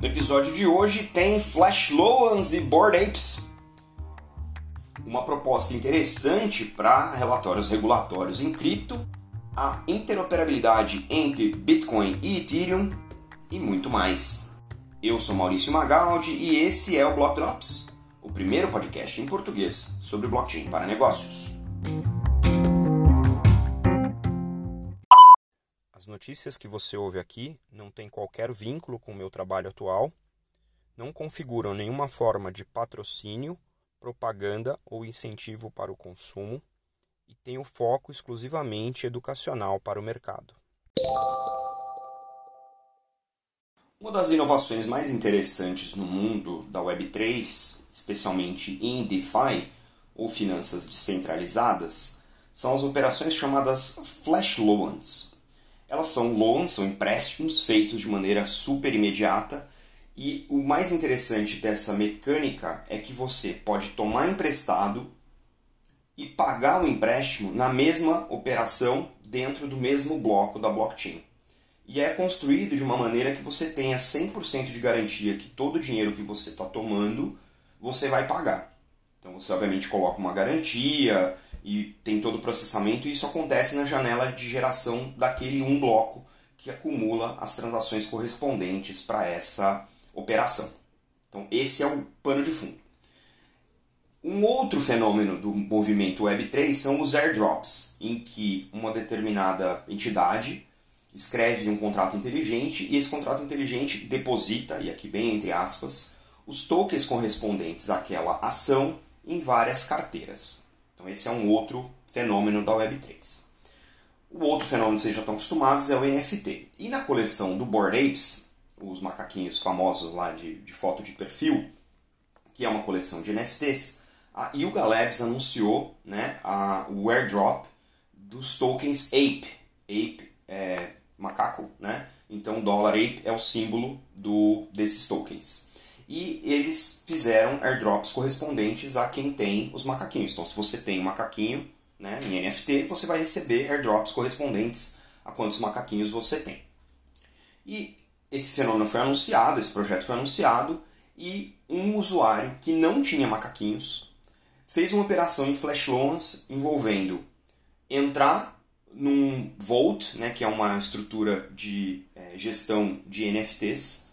No episódio de hoje tem Flash Loans e Bored Apes. Uma proposta interessante para relatórios regulatórios em cripto, a interoperabilidade entre Bitcoin e Ethereum e muito mais. Eu sou Maurício Magaldi e esse é o Block Drops, o primeiro podcast em português sobre blockchain para negócios. Notícias que você ouve aqui não têm qualquer vínculo com o meu trabalho atual, não configuram nenhuma forma de patrocínio, propaganda ou incentivo para o consumo e têm o foco exclusivamente educacional para o mercado. Uma das inovações mais interessantes no mundo da Web3, especialmente em DeFi ou finanças descentralizadas, são as operações chamadas Flash Loans elas são loans, são empréstimos feitos de maneira super imediata. E o mais interessante dessa mecânica é que você pode tomar emprestado e pagar o empréstimo na mesma operação dentro do mesmo bloco da blockchain. E é construído de uma maneira que você tenha 100% de garantia que todo o dinheiro que você está tomando você vai pagar. Então você obviamente coloca uma garantia, e tem todo o processamento, e isso acontece na janela de geração daquele um bloco que acumula as transações correspondentes para essa operação. Então, esse é o pano de fundo. Um outro fenômeno do movimento Web3 são os airdrops, em que uma determinada entidade escreve um contrato inteligente e esse contrato inteligente deposita, e aqui bem entre aspas, os tokens correspondentes àquela ação em várias carteiras. Então esse é um outro fenômeno da Web3. O outro fenômeno que vocês já estão acostumados é o NFT. E na coleção do Bored Apes, os macaquinhos famosos lá de, de foto de perfil, que é uma coleção de NFTs, a Yuga Labs anunciou né, a, o airdrop dos tokens Ape. Ape é macaco, né? Então dólar Ape é o símbolo do, desses tokens e eles fizeram airdrops correspondentes a quem tem os macaquinhos. Então, se você tem um macaquinho né, em NFT, você vai receber airdrops correspondentes a quantos macaquinhos você tem. E esse fenômeno foi anunciado, esse projeto foi anunciado, e um usuário que não tinha macaquinhos fez uma operação em Flash Loans envolvendo entrar num Vault, né, que é uma estrutura de é, gestão de NFTs,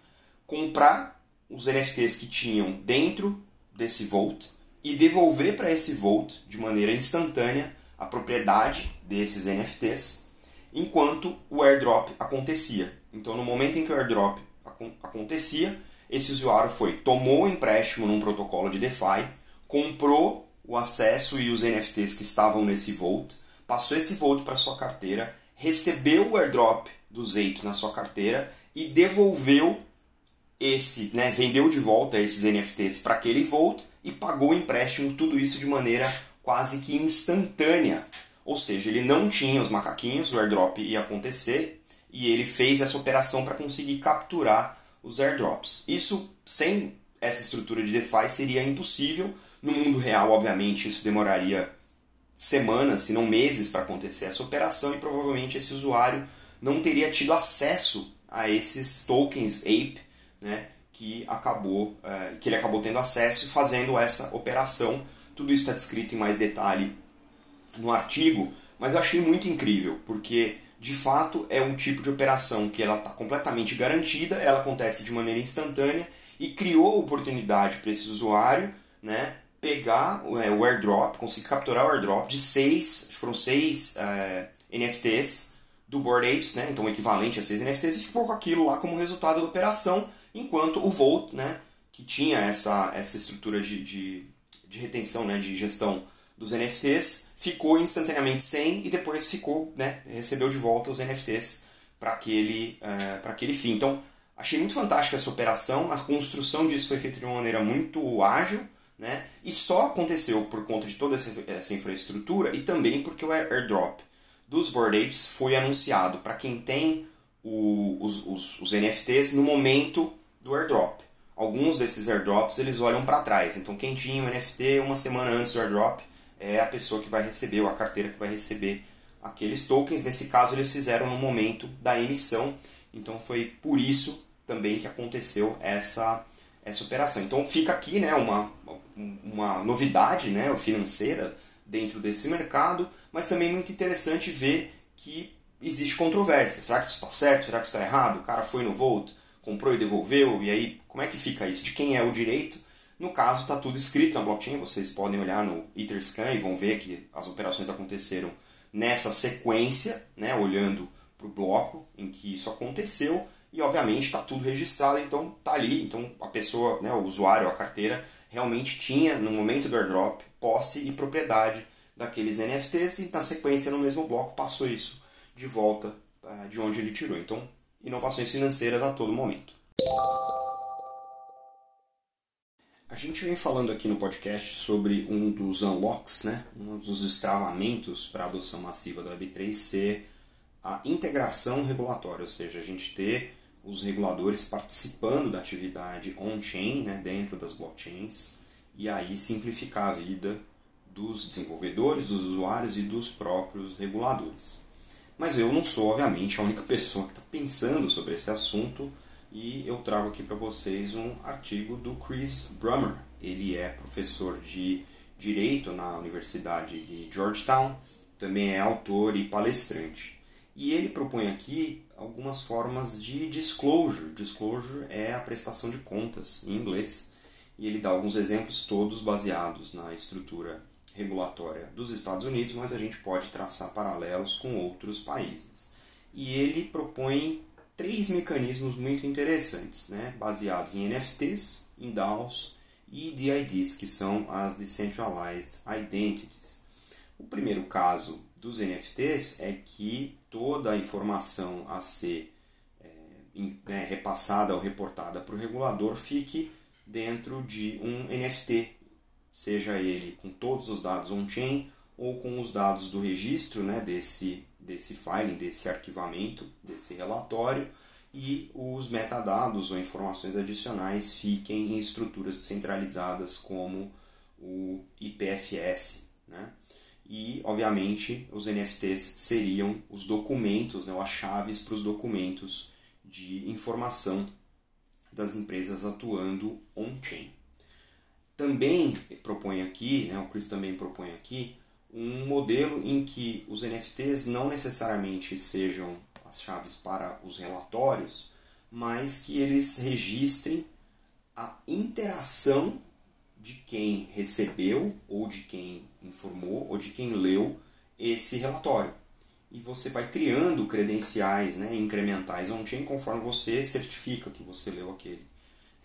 comprar os NFTs que tinham dentro desse Vault e devolver para esse Vault de maneira instantânea a propriedade desses NFTs enquanto o airdrop acontecia. Então, no momento em que o airdrop acontecia, esse usuário foi, tomou o empréstimo num protocolo de DeFi, comprou o acesso e os NFTs que estavam nesse Vault, passou esse Vault para sua carteira, recebeu o airdrop dos apes na sua carteira e devolveu esse, né, vendeu de volta esses NFTs para aquele Volt e pagou o empréstimo, tudo isso de maneira quase que instantânea. Ou seja, ele não tinha os macaquinhos, o airdrop ia acontecer e ele fez essa operação para conseguir capturar os airdrops. Isso sem essa estrutura de DeFi seria impossível. No mundo real, obviamente, isso demoraria semanas, se não meses, para acontecer essa operação e provavelmente esse usuário não teria tido acesso a esses tokens Ape né, que, acabou, é, que ele acabou tendo acesso fazendo essa operação. Tudo isso está descrito em mais detalhe no artigo, mas eu achei muito incrível, porque de fato é um tipo de operação que ela está completamente garantida, ela acontece de maneira instantânea e criou oportunidade para esse usuário né, pegar é, o airdrop, conseguir capturar o airdrop de seis, foram seis é, NFTs do Board Apes, né, então equivalente a seis NFTs, e ficou com aquilo lá como resultado da operação enquanto o Volt, né, que tinha essa, essa estrutura de, de, de retenção, né, de gestão dos NFTs, ficou instantaneamente sem e depois ficou, né, recebeu de volta os NFTs para aquele, uh, aquele fim. Então, achei muito fantástica essa operação, a construção disso foi feita de uma maneira muito ágil, né, e só aconteceu por conta de toda essa, essa infraestrutura e também porque o airdrop dos Bored Apes foi anunciado para quem tem o, os, os, os NFTs no momento do airdrop. Alguns desses airdrops eles olham para trás. Então quem tinha o NFT uma semana antes do airdrop é a pessoa que vai receber ou a carteira que vai receber aqueles tokens. Nesse caso eles fizeram no momento da emissão. Então foi por isso também que aconteceu essa, essa operação. Então fica aqui né, uma, uma novidade né, financeira dentro desse mercado, mas também muito interessante ver que existe controvérsia. Será que isso está certo? Será que isso está errado? O cara foi no Volt, comprou e devolveu, e aí como é que fica isso? De quem é o direito? No caso, está tudo escrito na blockchain, vocês podem olhar no Etherscan e vão ver que as operações aconteceram nessa sequência, né, olhando para o bloco em que isso aconteceu, e obviamente está tudo registrado, então está ali. Então a pessoa, né, o usuário, a carteira, realmente tinha, no momento do airdrop, posse e propriedade daqueles NFTs e na sequência, no mesmo bloco, passou isso de volta uh, de onde ele tirou. Então, inovações financeiras a todo momento. A gente vem falando aqui no podcast sobre um dos unlocks, né? um dos destravamentos para a adoção massiva da Web3 ser a integração regulatória, ou seja, a gente ter os reguladores participando da atividade on-chain, né, dentro das blockchains, e aí simplificar a vida dos desenvolvedores, dos usuários e dos próprios reguladores. Mas eu não sou, obviamente, a única pessoa que está pensando sobre esse assunto e eu trago aqui para vocês um artigo do Chris Brummer. Ele é professor de Direito na Universidade de Georgetown, também é autor e palestrante. E ele propõe aqui algumas formas de disclosure. Disclosure é a prestação de contas em inglês. E ele dá alguns exemplos todos baseados na estrutura regulatória dos Estados Unidos, mas a gente pode traçar paralelos com outros países. E ele propõe três mecanismos muito interessantes, né, baseados em NFTs, em DAOs e DIDs, que são as Decentralized Identities. O primeiro caso dos NFTs é que toda a informação a ser é, né, repassada ou reportada para o regulador fique dentro de um NFT, seja ele com todos os dados on-chain ou com os dados do registro né, desse, desse filing, desse arquivamento, desse relatório, e os metadados ou informações adicionais fiquem em estruturas descentralizadas como o IPFS. Né? E, obviamente, os NFTs seriam os documentos, né, as chaves para os documentos de informação das empresas atuando on-chain. Também propõe aqui, né, o Chris também propõe aqui, um modelo em que os NFTs não necessariamente sejam as chaves para os relatórios, mas que eles registrem a interação de quem recebeu, ou de quem informou, ou de quem leu esse relatório. E você vai criando credenciais né, incrementais on-chain conforme você certifica que você leu aquele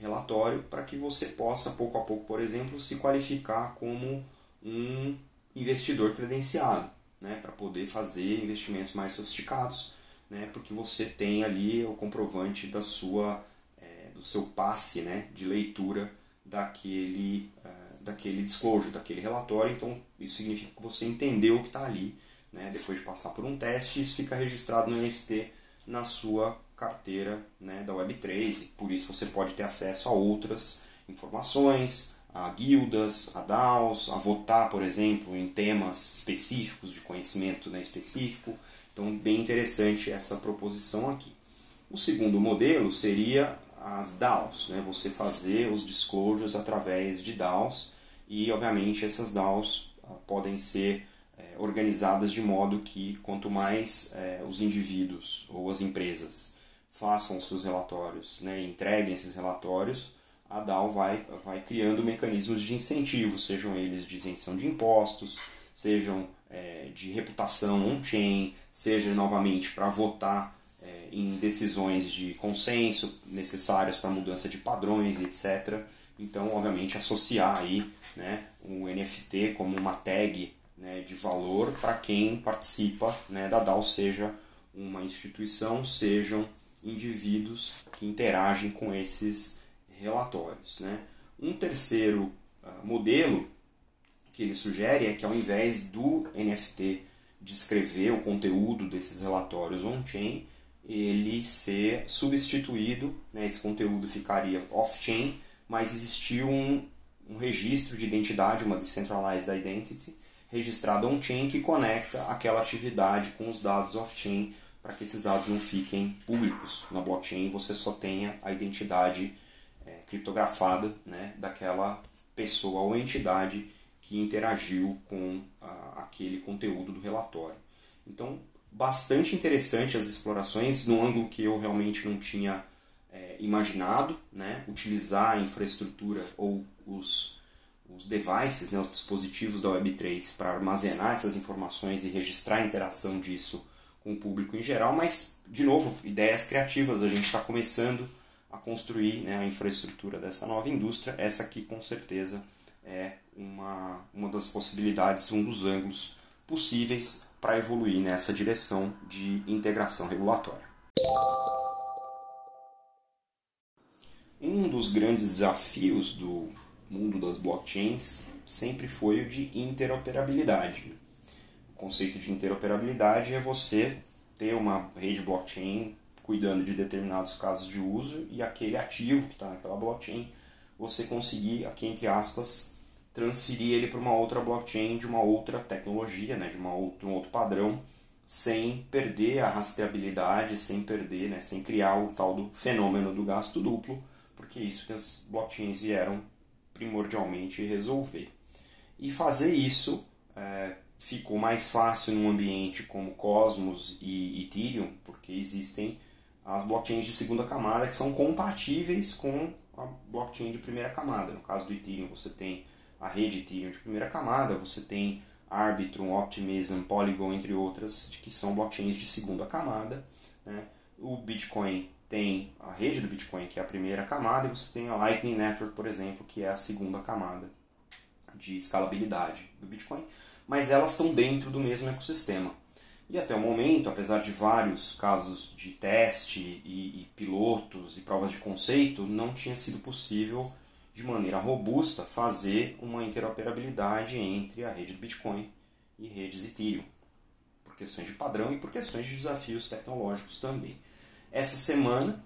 relatório para que você possa, pouco a pouco, por exemplo, se qualificar como um investidor credenciado, né, para poder fazer investimentos mais sofisticados, né, porque você tem ali o comprovante da sua, é, do seu passe né, de leitura daquele, uh, daquele disclosure, daquele relatório. Então, isso significa que você entendeu o que está ali. Né, depois de passar por um teste, isso fica registrado no NFT na sua carteira né, da Web3 e por isso você pode ter acesso a outras informações, a guildas, a DAOs, a votar, por exemplo, em temas específicos de conhecimento né, específico. Então, bem interessante essa proposição aqui. O segundo modelo seria as DAOs, né? você fazer os disclosures através de DAOs e, obviamente, essas DAOs ah, podem ser é, organizadas de modo que quanto mais é, os indivíduos ou as empresas façam seus relatórios, né, entreguem esses relatórios, a DAO vai, vai criando mecanismos de incentivo, sejam eles de isenção de impostos, sejam é, de reputação on-chain, seja novamente para votar é, em decisões de consenso necessárias para mudança de padrões, etc. Então, obviamente, associar aí né, o NFT como uma tag né, de valor para quem participa né, da DAO, seja uma instituição, sejam indivíduos que interagem com esses relatórios. Né? Um terceiro uh, modelo que ele sugere é que ao invés do NFT descrever o conteúdo desses relatórios on-chain, ele ser substituído, né, esse conteúdo ficaria off-chain, mas existia um, um registro de identidade, uma decentralized identity, registrado on-chain que conecta aquela atividade com os dados off-chain para que esses dados não fiquem públicos na blockchain, você só tenha a identidade é, criptografada né, daquela pessoa ou entidade que interagiu com a, aquele conteúdo do relatório. Então, bastante interessante as explorações, no ângulo que eu realmente não tinha é, imaginado, né, utilizar a infraestrutura ou os, os devices, né, os dispositivos da Web3 para armazenar essas informações e registrar a interação disso com o público em geral, mas, de novo, ideias criativas, a gente está começando a construir né, a infraestrutura dessa nova indústria, essa aqui com certeza é uma, uma das possibilidades, um dos ângulos possíveis para evoluir nessa direção de integração regulatória. Um dos grandes desafios do mundo das blockchains sempre foi o de interoperabilidade. Conceito de interoperabilidade é você ter uma rede blockchain cuidando de determinados casos de uso e aquele ativo que está naquela blockchain você conseguir, aqui entre aspas, transferir ele para uma outra blockchain de uma outra tecnologia, né, de uma outra, um outro padrão, sem perder a rastreabilidade, sem perder, né, sem criar o tal do fenômeno do gasto duplo, porque é isso que as blockchains vieram primordialmente resolver. E fazer isso é, ficou mais fácil num ambiente como Cosmos e Ethereum, porque existem as blockchains de segunda camada que são compatíveis com a blockchain de primeira camada. No caso do Ethereum, você tem a rede Ethereum de primeira camada, você tem Arbitrum, Optimism, Polygon, entre outras, que são blockchains de segunda camada. Né? O Bitcoin tem a rede do Bitcoin, que é a primeira camada, e você tem a Lightning Network, por exemplo, que é a segunda camada de escalabilidade do Bitcoin, mas elas estão dentro do mesmo ecossistema. E até o momento, apesar de vários casos de teste e, e pilotos e provas de conceito, não tinha sido possível de maneira robusta fazer uma interoperabilidade entre a rede do Bitcoin e redes Ethereum, por questões de padrão e por questões de desafios tecnológicos também. Essa semana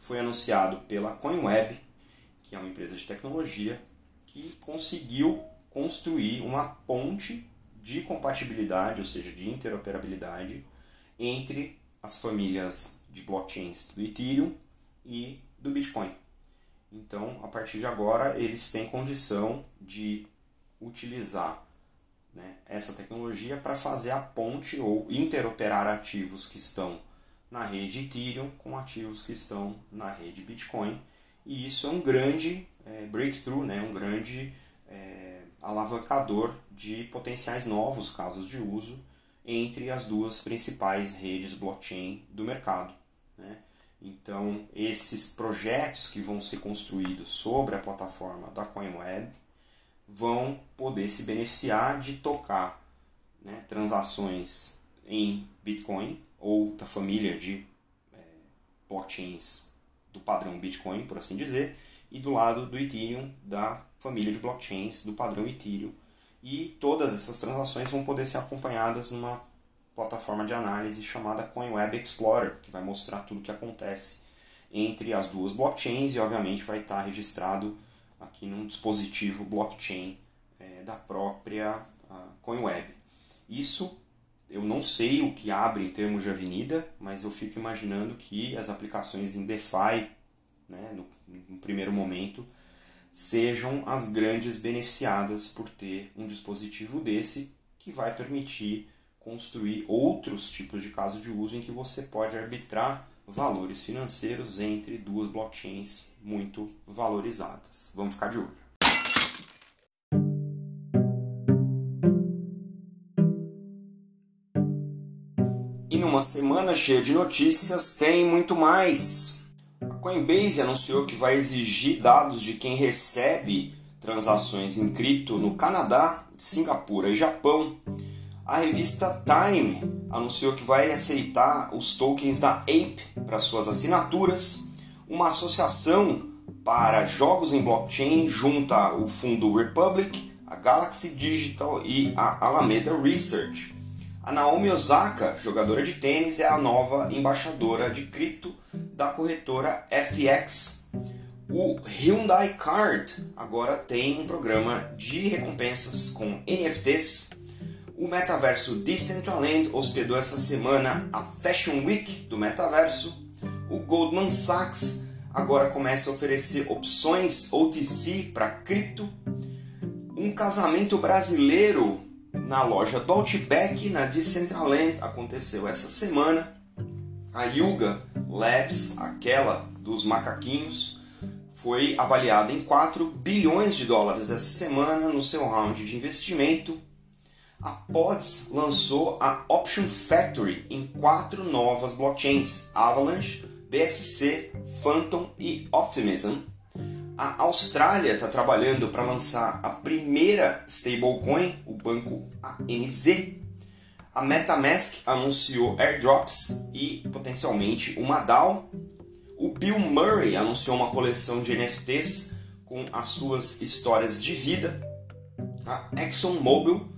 foi anunciado pela CoinWeb, que é uma empresa de tecnologia, que conseguiu construir uma ponte de compatibilidade, ou seja, de interoperabilidade, entre as famílias de blockchains do Ethereum e do Bitcoin. Então, a partir de agora, eles têm condição de utilizar né, essa tecnologia para fazer a ponte ou interoperar ativos que estão na rede Ethereum com ativos que estão na rede Bitcoin. E isso é um grande é, breakthrough, né, um grande alavancador de potenciais novos casos de uso entre as duas principais redes blockchain do mercado. Né? Então, esses projetos que vão ser construídos sobre a plataforma da CoinWeb vão poder se beneficiar de tocar né, transações em Bitcoin ou da família de é, blockchains do padrão Bitcoin, por assim dizer, e do lado do Ethereum, da família de blockchains do padrão Ethereum. E todas essas transações vão poder ser acompanhadas numa plataforma de análise chamada CoinWeb Explorer, que vai mostrar tudo o que acontece entre as duas blockchains e, obviamente, vai estar registrado aqui num dispositivo blockchain é, da própria CoinWeb. Isso eu não sei o que abre em termos de avenida, mas eu fico imaginando que as aplicações em DeFi, né, no, no primeiro momento, sejam as grandes beneficiadas por ter um dispositivo desse que vai permitir construir outros tipos de casos de uso em que você pode arbitrar valores financeiros entre duas blockchains muito valorizadas. Vamos ficar de olho. E numa semana cheia de notícias, tem muito mais. Coinbase anunciou que vai exigir dados de quem recebe transações em cripto no Canadá, Singapura e Japão a revista Time anunciou que vai aceitar os tokens da Ape para suas assinaturas. Uma associação para jogos em blockchain junta o fundo Republic, a Galaxy Digital e a Alameda Research. A Naomi Osaka, jogadora de tênis, é a nova embaixadora de cripto da corretora FTX. O Hyundai Card agora tem um programa de recompensas com NFTs O metaverso Decentraland hospedou essa semana a Fashion Week do metaverso. O Goldman Sachs agora começa a oferecer opções OTC para cripto. Um casamento brasileiro na loja do na Decentraland aconteceu essa semana. A Yuga Labs, aquela dos macaquinhos, foi avaliada em 4 bilhões de dólares essa semana no seu round de investimento. A Pods lançou a Option Factory em quatro novas blockchains: Avalanche, BSC, Phantom e Optimism. A Austrália está trabalhando para lançar a primeira stablecoin, o banco ANZ. A MetaMask anunciou airdrops e potencialmente uma DAO. O Bill Murray anunciou uma coleção de NFTs com as suas histórias de vida. A ExxonMobil,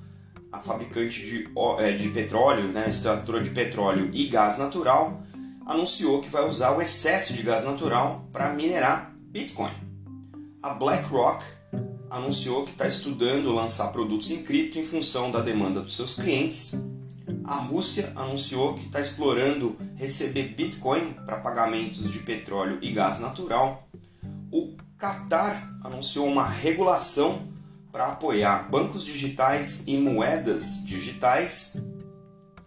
a fabricante de, é, de petróleo, né, extratora de petróleo e gás natural, anunciou que vai usar o excesso de gás natural para minerar Bitcoin. A BlackRock anunciou que está estudando lançar produtos em cripto em função da demanda dos seus clientes a Rússia anunciou que está explorando receber Bitcoin para pagamentos de petróleo e gás natural. O Qatar anunciou uma regulação para apoiar bancos digitais e moedas digitais.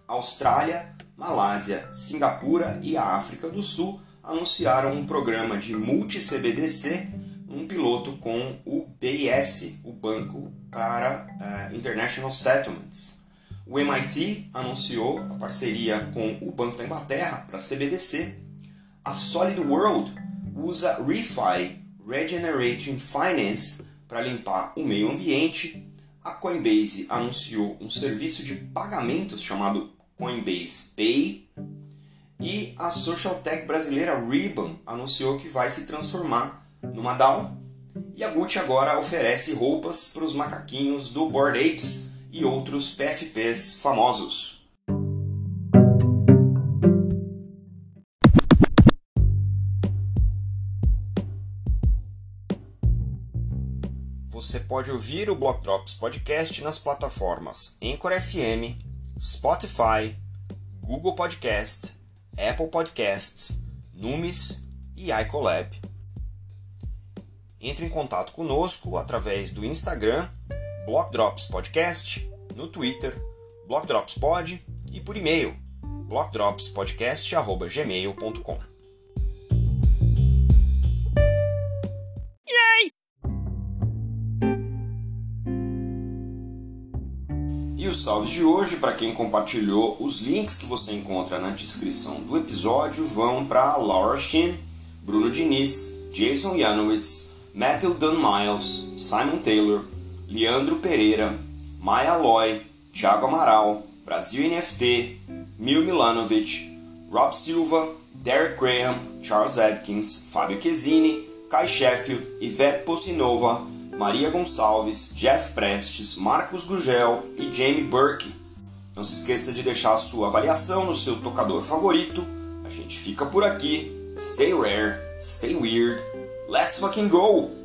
Austrália, Malásia, Singapura e a África do Sul anunciaram um programa de multi-CBDC, um piloto com o BIS, o Banco para uh, International Settlements. O MIT anunciou a parceria com o Banco da Inglaterra para CBDC. A Solid World usa ReFi Regenerating Finance para limpar o meio ambiente. A Coinbase anunciou um serviço de pagamentos chamado Coinbase Pay. E a social tech brasileira Ribbon anunciou que vai se transformar numa DAO. E a Gucci agora oferece roupas para os macaquinhos do Bored Apes e outros PFPs famosos. Você pode ouvir o Block Drops Podcast nas plataformas Anchor FM, Spotify, Google Podcast, Apple Podcasts, Numis e iColab. Entre em contato conosco através do Instagram Block Drops Podcast, no Twitter, Block Drops Pod e por e-mail blockdropspodcast@gmail.com. E os salves de hoje, para quem compartilhou os links que você encontra na descrição do episódio, vão para Laura Shin, Bruno Diniz, Jason Yanowitz, Matthew Dunn Miles, Simon Taylor, Leandro Pereira, Maia Aloy, Thiago Amaral, Brasil NFT, Mil Milanovic, Rob Silva, Derek Graham, Charles Atkins, Fábio Chiesini, Kai Sheffield, Ivete Pocinova, Maria Gonçalves, Jeff Prestes, Marcos Gugel e Jamie Burke. Não se esqueça de deixar a sua avaliação no seu tocador favorito. A gente fica por aqui. Stay rare, stay weird. Let's fucking go!